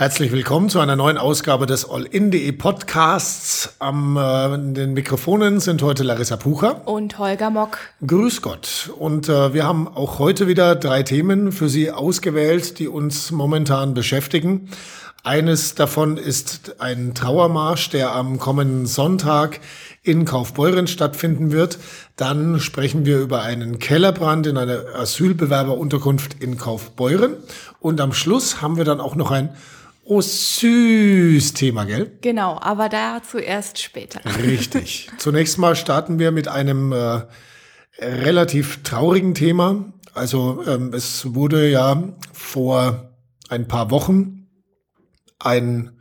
Herzlich willkommen zu einer neuen Ausgabe des All-In.de Podcasts. Am äh, den Mikrofonen sind heute Larissa Pucher und Holger Mock. Grüß Gott. Und äh, wir haben auch heute wieder drei Themen für Sie ausgewählt, die uns momentan beschäftigen. Eines davon ist ein Trauermarsch, der am kommenden Sonntag in Kaufbeuren stattfinden wird. Dann sprechen wir über einen Kellerbrand in einer Asylbewerberunterkunft in Kaufbeuren. Und am Schluss haben wir dann auch noch ein Oh, süß Thema, gell? Genau, aber dazu erst später. Richtig. Zunächst mal starten wir mit einem äh, relativ traurigen Thema. Also ähm, es wurde ja vor ein paar Wochen ein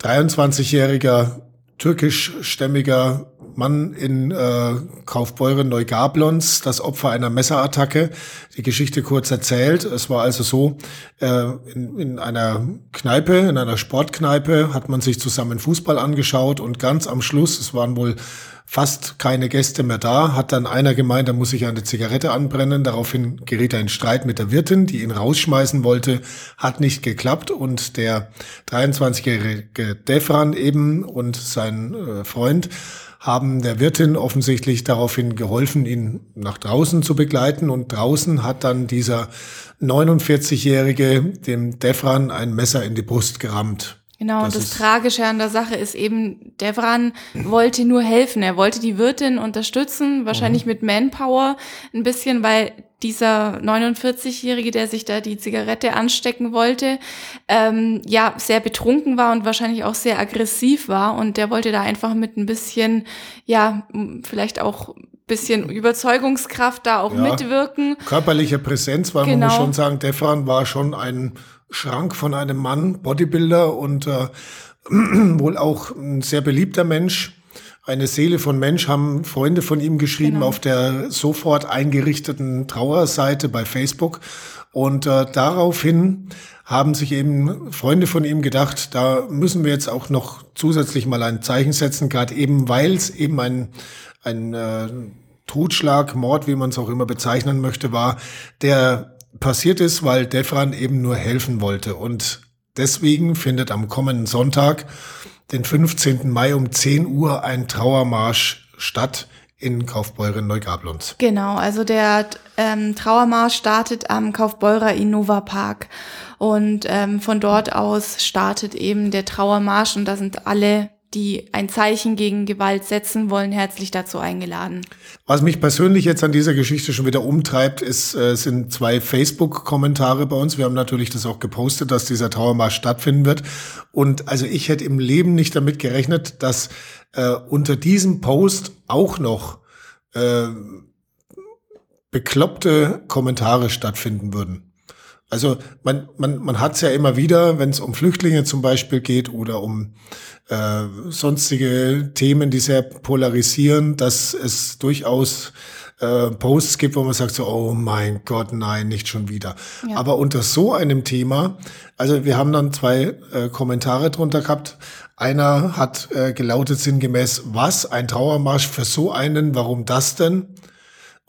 23-jähriger türkischstämmiger Mann in äh, Kaufbeuren Neugablons, das Opfer einer Messerattacke. Die Geschichte kurz erzählt. Es war also so, äh, in, in einer Kneipe, in einer Sportkneipe, hat man sich zusammen Fußball angeschaut und ganz am Schluss, es waren wohl fast keine Gäste mehr da, hat dann einer gemeint, da muss ich eine Zigarette anbrennen. Daraufhin geriet er in Streit mit der Wirtin, die ihn rausschmeißen wollte, hat nicht geklappt und der 23-jährige Defran eben und sein äh, Freund haben der Wirtin offensichtlich daraufhin geholfen, ihn nach draußen zu begleiten. Und draußen hat dann dieser 49-Jährige dem Defran ein Messer in die Brust gerammt. Genau, das und das Tragische an der Sache ist eben, Devran wollte nur helfen. Er wollte die Wirtin unterstützen, wahrscheinlich mhm. mit Manpower ein bisschen, weil dieser 49-Jährige, der sich da die Zigarette anstecken wollte, ähm, ja, sehr betrunken war und wahrscheinlich auch sehr aggressiv war. Und der wollte da einfach mit ein bisschen, ja, vielleicht auch bisschen Überzeugungskraft da auch ja, mitwirken. Körperliche Präsenz, weil genau. man muss genau. schon sagen, Defran war schon ein Schrank von einem Mann, Bodybuilder und äh, wohl auch ein sehr beliebter Mensch. Eine Seele von Mensch haben Freunde von ihm geschrieben genau. auf der sofort eingerichteten Trauerseite bei Facebook. Und äh, daraufhin haben sich eben Freunde von ihm gedacht, da müssen wir jetzt auch noch zusätzlich mal ein Zeichen setzen, gerade eben, weil es eben ein, ein äh, Totschlag, Mord, wie man es auch immer bezeichnen möchte, war, der passiert ist, weil Defran eben nur helfen wollte. Und deswegen findet am kommenden Sonntag, den 15. Mai um 10 Uhr, ein Trauermarsch statt in Kaufbeuren Neugablons. Genau, also der ähm, Trauermarsch startet am Kaufbeurer Innova Park. Und ähm, von dort aus startet eben der Trauermarsch und da sind alle die ein Zeichen gegen Gewalt setzen wollen, herzlich dazu eingeladen. Was mich persönlich jetzt an dieser Geschichte schon wieder umtreibt, ist, äh, sind zwei Facebook-Kommentare bei uns. Wir haben natürlich das auch gepostet, dass dieser Trauermarsch stattfinden wird. Und also ich hätte im Leben nicht damit gerechnet, dass äh, unter diesem Post auch noch äh, bekloppte Kommentare stattfinden würden. Also man, man, man hat es ja immer wieder, wenn es um Flüchtlinge zum Beispiel geht oder um äh, sonstige Themen, die sehr polarisieren, dass es durchaus äh, Posts gibt, wo man sagt so, oh mein Gott, nein, nicht schon wieder. Ja. Aber unter so einem Thema, also wir haben dann zwei äh, Kommentare drunter gehabt. Einer hat äh, gelautet sinngemäß, was, ein Trauermarsch für so einen, warum das denn?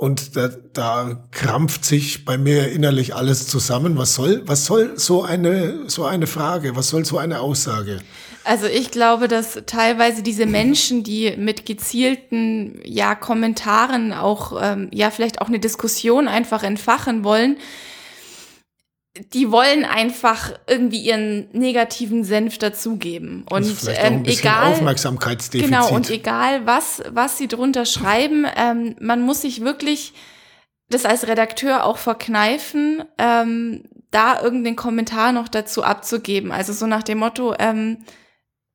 Und da, da krampft sich bei mir innerlich alles zusammen. Was soll, was soll so eine, so eine Frage? Was soll so eine Aussage? Also ich glaube, dass teilweise diese Menschen, die mit gezielten ja Kommentaren auch ähm, ja vielleicht auch eine Diskussion einfach entfachen wollen, die wollen einfach irgendwie ihren negativen Senf dazugeben und ähm, egal Aufmerksamkeitsdefizit. genau und egal was was sie drunter schreiben, ähm, man muss sich wirklich das als Redakteur auch verkneifen, ähm, da irgendeinen Kommentar noch dazu abzugeben. Also so nach dem Motto, ähm,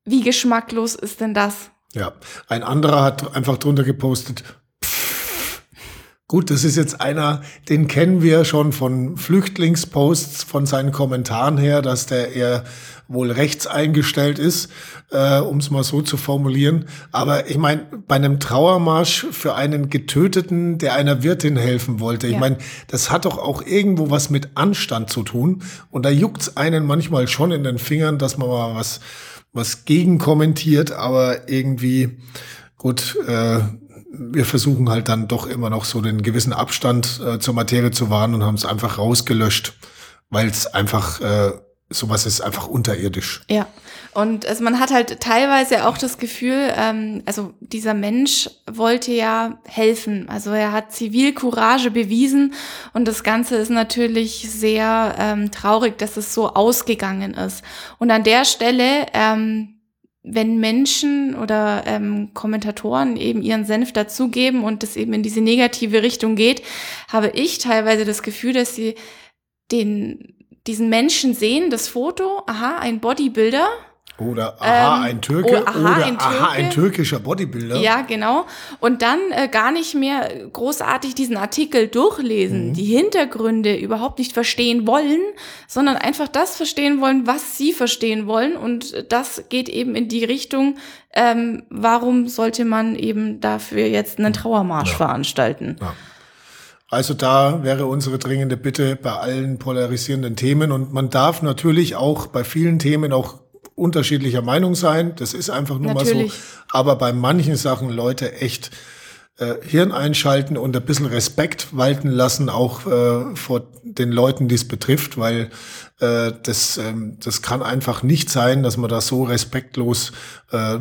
wie geschmacklos ist denn das? Ja, ein anderer hat einfach drunter gepostet, Gut, das ist jetzt einer, den kennen wir schon von Flüchtlingsposts, von seinen Kommentaren her, dass der eher wohl rechts eingestellt ist, äh, um es mal so zu formulieren. Aber ich meine, bei einem Trauermarsch für einen Getöteten, der einer Wirtin helfen wollte, ich ja. meine, das hat doch auch irgendwo was mit Anstand zu tun. Und da juckt's einen manchmal schon in den Fingern, dass man mal was, was gegen kommentiert, aber irgendwie, gut, äh, wir versuchen halt dann doch immer noch so den gewissen Abstand äh, zur Materie zu wahren und haben es einfach rausgelöscht, weil es einfach äh, sowas ist einfach unterirdisch. Ja. Und also man hat halt teilweise auch das Gefühl, ähm, also dieser Mensch wollte ja helfen. Also er hat Zivilcourage bewiesen und das Ganze ist natürlich sehr ähm, traurig, dass es so ausgegangen ist. Und an der Stelle, ähm, wenn Menschen oder ähm, Kommentatoren eben ihren Senf dazugeben und es eben in diese negative Richtung geht, habe ich teilweise das Gefühl, dass sie den diesen Menschen sehen, das Foto, aha, ein Bodybuilder. Oder aha, ähm, ein Türke. Oh, aha, oder ein Türke. aha, ein türkischer Bodybuilder. Ja, genau. Und dann äh, gar nicht mehr großartig diesen Artikel durchlesen, mhm. die Hintergründe überhaupt nicht verstehen wollen, sondern einfach das verstehen wollen, was sie verstehen wollen. Und das geht eben in die Richtung, ähm, warum sollte man eben dafür jetzt einen Trauermarsch ja. veranstalten? Ja. Also da wäre unsere dringende Bitte bei allen polarisierenden Themen. Und man darf natürlich auch bei vielen Themen auch unterschiedlicher Meinung sein. Das ist einfach nur natürlich. mal so. Aber bei manchen Sachen Leute echt äh, Hirn einschalten und ein bisschen Respekt walten lassen, auch äh, vor den Leuten, die es betrifft, weil äh, das, ähm, das kann einfach nicht sein, dass man da so respektlos äh,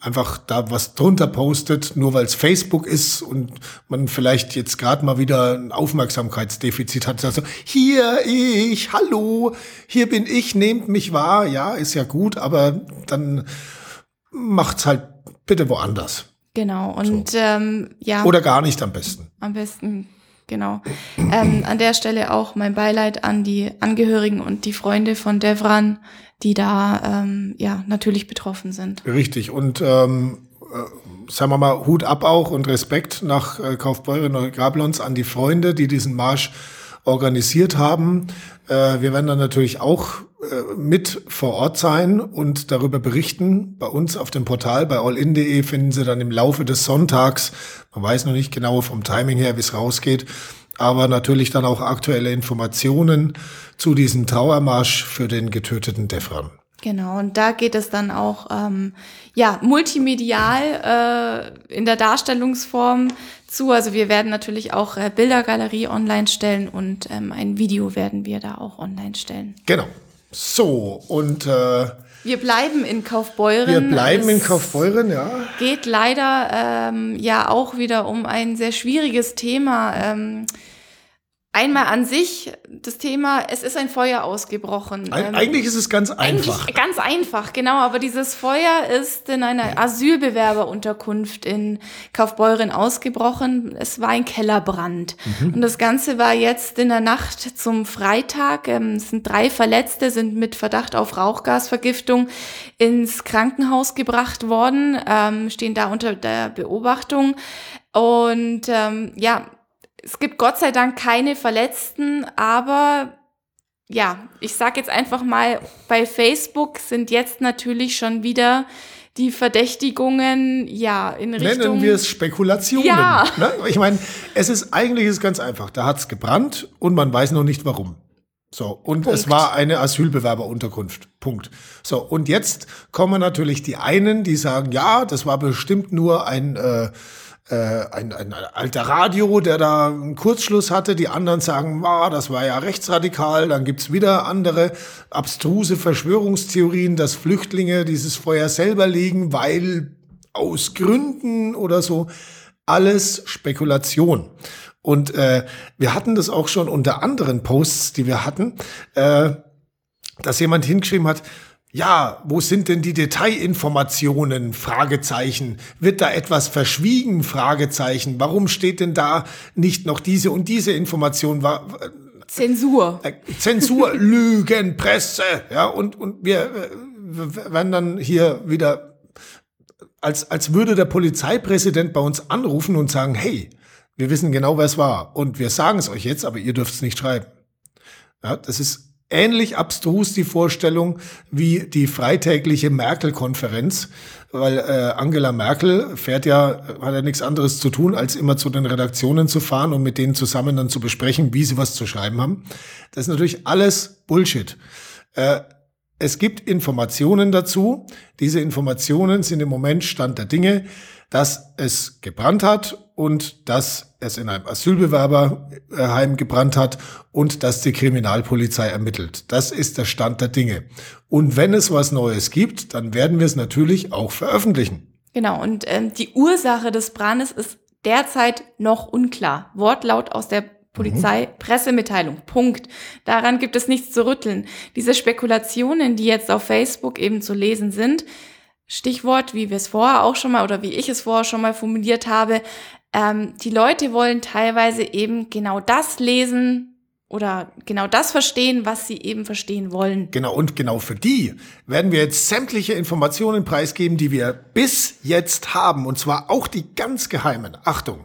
einfach da was drunter postet, nur weil es Facebook ist und man vielleicht jetzt gerade mal wieder ein Aufmerksamkeitsdefizit hat. Also hier ich, hallo, hier bin ich, nehmt mich wahr. Ja, ist ja gut, aber dann macht's halt bitte woanders. Genau, und so. ähm, ja. Oder gar nicht am besten. Am besten, genau. ähm, an der Stelle auch mein Beileid an die Angehörigen und die Freunde von Devran, die da ähm, ja natürlich betroffen sind. Richtig. Und ähm, äh, sagen wir mal, Hut ab auch und Respekt nach äh, Kaufbeuren und Grablons an die Freunde, die diesen Marsch organisiert haben. Äh, wir werden dann natürlich auch äh, mit vor Ort sein und darüber berichten. Bei uns auf dem Portal bei allin.de finden Sie dann im Laufe des Sonntags, man weiß noch nicht genau vom Timing her, wie es rausgeht, aber natürlich dann auch aktuelle Informationen zu diesem Trauermarsch für den getöteten Defran. Genau, und da geht es dann auch ähm, ja multimedial äh, in der Darstellungsform zu. Also wir werden natürlich auch äh, Bildergalerie online stellen und ähm, ein Video werden wir da auch online stellen. Genau. So, und äh, wir bleiben in Kaufbeuren. Wir bleiben es in Kaufbeuren, ja. Geht leider ähm, ja auch wieder um ein sehr schwieriges Thema. Ähm, Einmal an sich das Thema, es ist ein Feuer ausgebrochen. Eig ähm, eigentlich ist es ganz einfach. Eigentlich ganz einfach, genau. Aber dieses Feuer ist in einer Asylbewerberunterkunft in Kaufbeuren ausgebrochen. Es war ein Kellerbrand. Mhm. Und das Ganze war jetzt in der Nacht zum Freitag. Ähm, es sind drei Verletzte, sind mit Verdacht auf Rauchgasvergiftung ins Krankenhaus gebracht worden, ähm, stehen da unter der Beobachtung. Und ähm, ja, es gibt Gott sei Dank keine Verletzten, aber ja, ich sag jetzt einfach mal, bei Facebook sind jetzt natürlich schon wieder die Verdächtigungen, ja, in Richtung. Nennen wir es Spekulationen. Ja. Ne? Ich meine, es ist eigentlich ist ganz einfach. Da hat es gebrannt und man weiß noch nicht warum. So, und Punkt. es war eine Asylbewerberunterkunft. Punkt. So, und jetzt kommen natürlich die einen, die sagen, ja, das war bestimmt nur ein äh, ein, ein alter Radio, der da einen Kurzschluss hatte. Die anderen sagen, ah, das war ja rechtsradikal. Dann gibt's wieder andere abstruse Verschwörungstheorien, dass Flüchtlinge dieses Feuer selber legen, weil aus Gründen oder so. Alles Spekulation. Und äh, wir hatten das auch schon unter anderen Posts, die wir hatten, äh, dass jemand hingeschrieben hat, ja, wo sind denn die Detailinformationen? Fragezeichen. Wird da etwas verschwiegen? Fragezeichen. Warum steht denn da nicht noch diese und diese Information? Zensur. Äh, Zensur, Lügen, Presse. Ja, und, und wir äh, werden dann hier wieder, als, als würde der Polizeipräsident bei uns anrufen und sagen, hey, wir wissen genau, wer es war. Und wir sagen es euch jetzt, aber ihr dürft es nicht schreiben. Ja, das ist ähnlich abstrus die Vorstellung wie die freitägliche Merkel-Konferenz, weil äh, Angela Merkel fährt ja, hat ja nichts anderes zu tun, als immer zu den Redaktionen zu fahren und mit denen zusammen dann zu besprechen, wie sie was zu schreiben haben. Das ist natürlich alles Bullshit. Äh, es gibt Informationen dazu. Diese Informationen sind im Moment Stand der Dinge, dass es gebrannt hat und dass es in einem Asylbewerberheim gebrannt hat und dass die Kriminalpolizei ermittelt. Das ist der Stand der Dinge. Und wenn es was Neues gibt, dann werden wir es natürlich auch veröffentlichen. Genau, und ähm, die Ursache des Brandes ist derzeit noch unklar. Wortlaut aus der Polizei, mhm. Pressemitteilung, Punkt. Daran gibt es nichts zu rütteln. Diese Spekulationen, die jetzt auf Facebook eben zu lesen sind, Stichwort, wie wir es vorher auch schon mal oder wie ich es vorher schon mal formuliert habe, ähm, die Leute wollen teilweise eben genau das lesen, oder genau das verstehen, was sie eben verstehen wollen. Genau, und genau für die werden wir jetzt sämtliche Informationen preisgeben, die wir bis jetzt haben, und zwar auch die ganz geheimen. Achtung,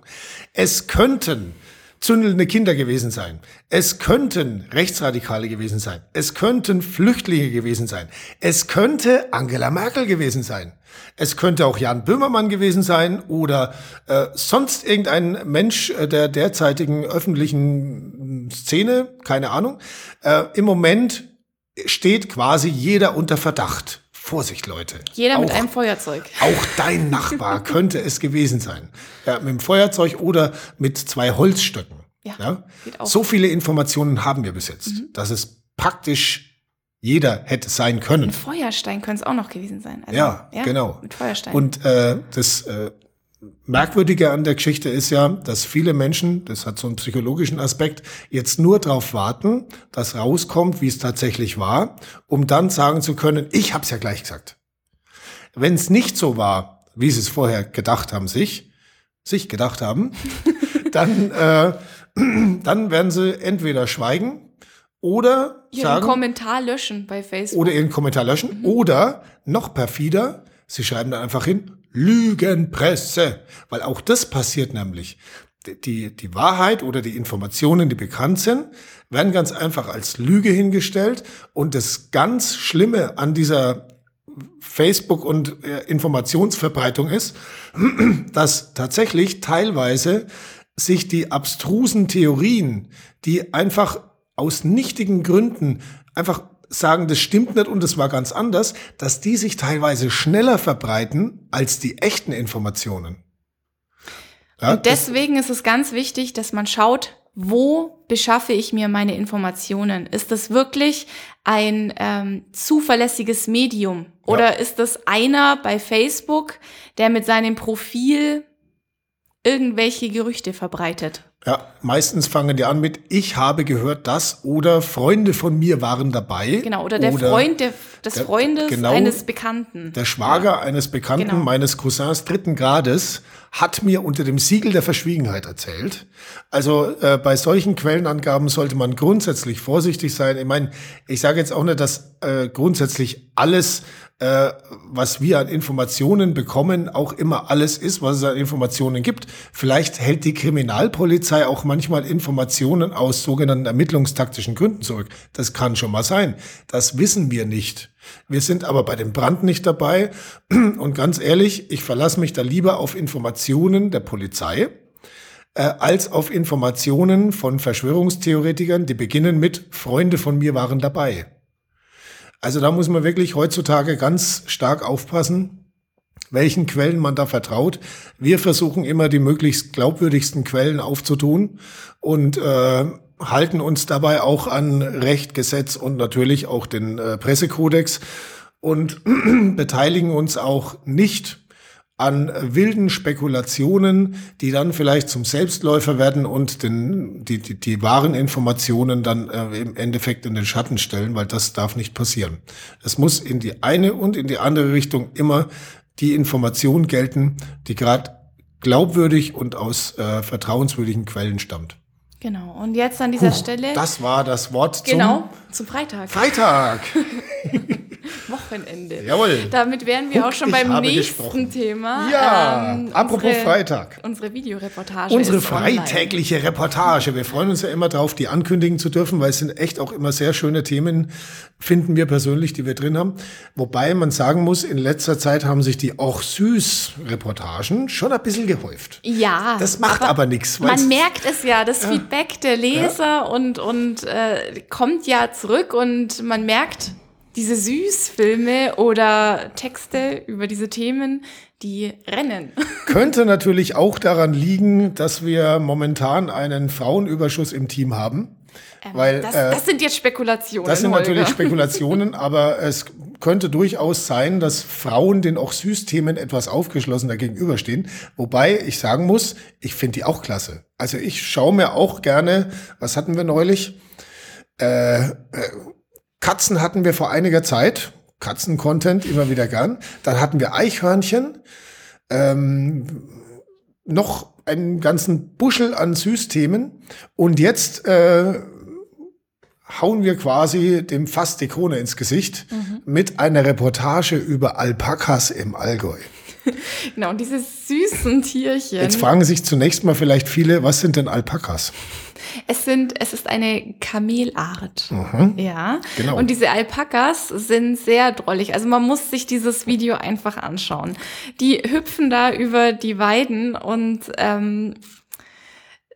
es könnten zündelnde Kinder gewesen sein. Es könnten Rechtsradikale gewesen sein. Es könnten Flüchtlinge gewesen sein. Es könnte Angela Merkel gewesen sein. Es könnte auch Jan Böhmermann gewesen sein oder äh, sonst irgendein Mensch äh, der derzeitigen öffentlichen Szene, keine Ahnung. Äh, Im Moment steht quasi jeder unter Verdacht. Vorsicht, Leute. Jeder auch, mit einem Feuerzeug. Auch dein Nachbar könnte es gewesen sein. Ja, mit dem Feuerzeug oder mit zwei Holzstöcken. Ja, ja? So viele Informationen haben wir bis jetzt, mhm. dass es praktisch jeder hätte sein können. Mit Feuerstein könnte es auch noch gewesen sein. Also, ja, ja, genau. Mit Feuerstein. Und äh, das äh, Merkwürdige an der Geschichte ist ja, dass viele Menschen, das hat so einen psychologischen Aspekt, jetzt nur darauf warten, dass rauskommt, wie es tatsächlich war, um dann sagen zu können, ich habe es ja gleich gesagt. Wenn es nicht so war, wie sie es vorher gedacht haben, sich, sich gedacht haben, dann, äh, dann werden sie entweder schweigen oder ihren sagen, Kommentar löschen bei Facebook. Oder ihren Kommentar löschen. Mhm. Oder noch perfider, sie schreiben dann einfach hin, Lügenpresse. Weil auch das passiert nämlich. Die, die Wahrheit oder die Informationen, die bekannt sind, werden ganz einfach als Lüge hingestellt. Und das ganz Schlimme an dieser Facebook- und äh, Informationsverbreitung ist, dass tatsächlich teilweise sich die abstrusen Theorien, die einfach aus nichtigen Gründen einfach sagen, das stimmt nicht und das war ganz anders, dass die sich teilweise schneller verbreiten als die echten Informationen. Ja, und deswegen ist es ganz wichtig, dass man schaut, wo beschaffe ich mir meine Informationen? Ist das wirklich ein ähm, zuverlässiges Medium? Oder ja. ist das einer bei Facebook, der mit seinem Profil irgendwelche Gerüchte verbreitet? Ja, meistens fangen die an mit, ich habe gehört das oder Freunde von mir waren dabei. Genau, oder der oder Freund der, des der, Freundes genau, eines Bekannten. Der Schwager ja. eines Bekannten genau. meines Cousins dritten Grades hat mir unter dem Siegel der Verschwiegenheit erzählt. Also äh, bei solchen Quellenangaben sollte man grundsätzlich vorsichtig sein. Ich meine, ich sage jetzt auch nicht, dass äh, grundsätzlich alles äh, was wir an Informationen bekommen, auch immer alles ist, was es an Informationen gibt. Vielleicht hält die Kriminalpolizei auch manchmal Informationen aus sogenannten ermittlungstaktischen Gründen zurück. Das kann schon mal sein. Das wissen wir nicht. Wir sind aber bei dem Brand nicht dabei. Und ganz ehrlich, ich verlasse mich da lieber auf Informationen der Polizei äh, als auf Informationen von Verschwörungstheoretikern, die beginnen mit Freunde von mir waren dabei. Also da muss man wirklich heutzutage ganz stark aufpassen, welchen Quellen man da vertraut. Wir versuchen immer die möglichst glaubwürdigsten Quellen aufzutun und äh, halten uns dabei auch an Recht, Gesetz und natürlich auch den äh, Pressekodex und beteiligen uns auch nicht an wilden Spekulationen, die dann vielleicht zum Selbstläufer werden und den, die, die, die wahren Informationen dann äh, im Endeffekt in den Schatten stellen, weil das darf nicht passieren. Es muss in die eine und in die andere Richtung immer die Information gelten, die gerade glaubwürdig und aus äh, vertrauenswürdigen Quellen stammt. Genau. Und jetzt an dieser Puh, Stelle. Das war das Wort zum genau, zum Freitag. Freitag. Wochenende. Jawohl. Damit wären wir Huck, auch schon beim nächsten gesprochen. Thema. Ja, ähm, apropos unsere, Freitag. Unsere Videoreportage. Unsere freitägliche online. Reportage. Wir freuen uns ja immer drauf, die ankündigen zu dürfen, weil es sind echt auch immer sehr schöne Themen, finden wir persönlich, die wir drin haben. Wobei man sagen muss, in letzter Zeit haben sich die auch süß Reportagen schon ein bisschen gehäuft. Ja. Das macht aber, aber nichts. Man merkt es ja, das ja. Feedback der Leser ja. und, und äh, kommt ja zurück und man merkt, diese Süßfilme oder Texte über diese Themen, die rennen. Könnte natürlich auch daran liegen, dass wir momentan einen Frauenüberschuss im Team haben. Ähm, weil, das, äh, das, sind jetzt Spekulationen. Das sind Holger. natürlich Spekulationen, aber es könnte durchaus sein, dass Frauen den auch Süßthemen etwas aufgeschlossener gegenüberstehen. Wobei ich sagen muss, ich finde die auch klasse. Also ich schaue mir auch gerne, was hatten wir neulich? Äh, äh, Katzen hatten wir vor einiger Zeit. Katzen-Content immer wieder gern. Dann hatten wir Eichhörnchen. Ähm, noch einen ganzen Buschel an Süßthemen. Und jetzt äh, hauen wir quasi dem Fass die Krone ins Gesicht mhm. mit einer Reportage über Alpakas im Allgäu. genau, und diese süßen Tierchen. Jetzt fragen sich zunächst mal vielleicht viele, was sind denn Alpakas? Es sind, es ist eine Kamelart. Mhm. Ja. Genau. Und diese Alpakas sind sehr drollig. Also man muss sich dieses Video einfach anschauen. Die hüpfen da über die Weiden und ähm,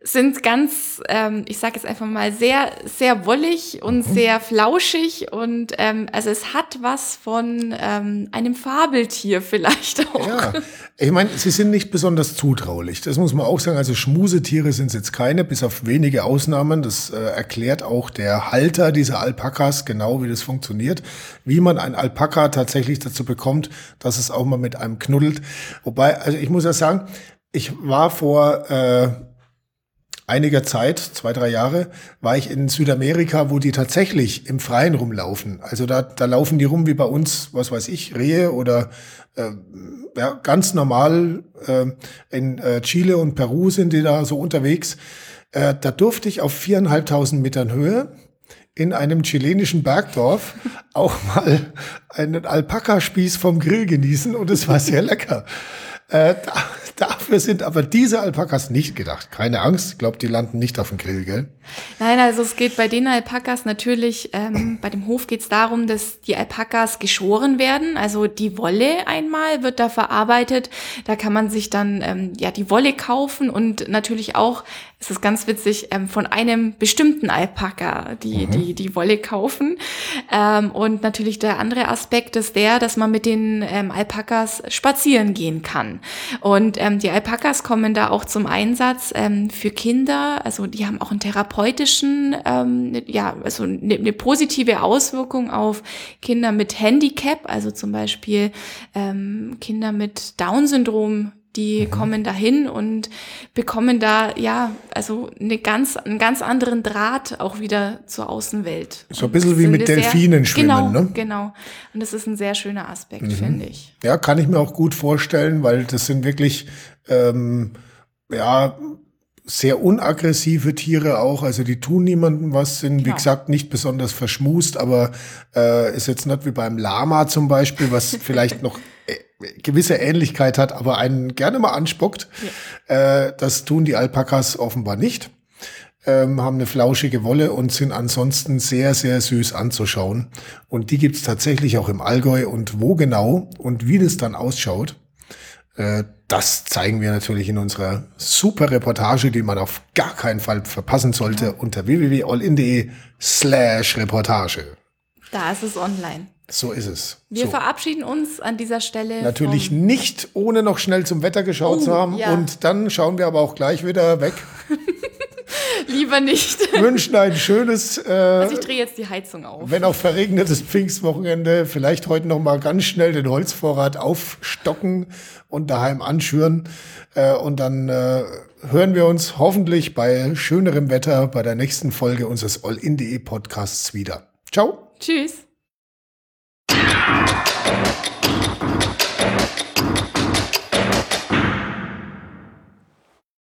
sind ganz, ähm, ich sage jetzt einfach mal, sehr, sehr wollig und mhm. sehr flauschig und ähm, also es hat was von ähm, einem Fabeltier vielleicht auch. Ja, ich meine, sie sind nicht besonders zutraulich. Das muss man auch sagen. Also Schmusetiere sind es jetzt keine, bis auf wenige Ausnahmen. Das äh, erklärt auch der Halter dieser Alpakas genau, wie das funktioniert, wie man ein Alpaka tatsächlich dazu bekommt, dass es auch mal mit einem knuddelt. Wobei, also ich muss ja sagen, ich war vor äh, einiger Zeit, zwei, drei Jahre, war ich in Südamerika, wo die tatsächlich im Freien rumlaufen. Also da, da laufen die rum wie bei uns, was weiß ich, Rehe oder äh, ja, ganz normal äh, in äh, Chile und Peru sind die da so unterwegs. Äh, da durfte ich auf viereinhalbtausend Metern Höhe in einem chilenischen Bergdorf auch mal einen Alpaka-Spieß vom Grill genießen und es war sehr lecker. Äh, da, dafür sind aber diese Alpakas nicht gedacht. Keine Angst, ich glaube, die landen nicht auf dem Grill, gell? Nein, also es geht bei den Alpakas natürlich, ähm, bei dem Hof geht es darum, dass die Alpakas geschoren werden. Also die Wolle einmal wird da verarbeitet. Da kann man sich dann ähm, ja die Wolle kaufen und natürlich auch es ist ganz witzig, ähm, von einem bestimmten Alpaka die, mhm. die, die Wolle kaufen. Ähm, und natürlich der andere Aspekt ist der, dass man mit den ähm, Alpakas spazieren gehen kann. Und ähm, die Alpakas kommen da auch zum Einsatz ähm, für Kinder. Also die haben auch einen therapeutischen, ähm, ja, also eine, eine positive Auswirkung auf Kinder mit Handicap, also zum Beispiel Kinder mit Down-Syndrom die mhm. kommen dahin und bekommen da ja also eine ganz einen ganz anderen Draht auch wieder zur Außenwelt. So ein bisschen wie mit Delfinen sehr, schwimmen, genau, ne? Genau. Und das ist ein sehr schöner Aspekt, mhm. finde ich. Ja, kann ich mir auch gut vorstellen, weil das sind wirklich ähm, ja sehr unaggressive Tiere auch, also die tun niemandem was, sind genau. wie gesagt nicht besonders verschmust, aber äh, ist jetzt nicht wie beim Lama zum Beispiel, was vielleicht noch äh, gewisse Ähnlichkeit hat, aber einen gerne mal anspuckt. Ja. Äh, das tun die Alpakas offenbar nicht. Ähm, haben eine flauschige Wolle und sind ansonsten sehr, sehr süß anzuschauen. Und die gibt's tatsächlich auch im Allgäu. Und wo genau und wie das dann ausschaut, äh, das zeigen wir natürlich in unserer super Reportage, die man auf gar keinen Fall verpassen sollte, ja. unter www.allin.de slash Reportage. Da ist es online. So ist es. Wir so. verabschieden uns an dieser Stelle. Natürlich nicht, ohne noch schnell zum Wetter geschaut oh, zu haben. Ja. Und dann schauen wir aber auch gleich wieder weg. Lieber nicht. Wünschen ein schönes. Äh, also ich drehe jetzt die Heizung auf. Wenn auch verregnetes Pfingstwochenende. Vielleicht heute noch mal ganz schnell den Holzvorrat aufstocken und daheim anschüren. Äh, und dann äh, hören wir uns hoffentlich bei schönerem Wetter bei der nächsten Folge unseres All-in.de Podcasts wieder. Ciao. Tschüss. Thank you.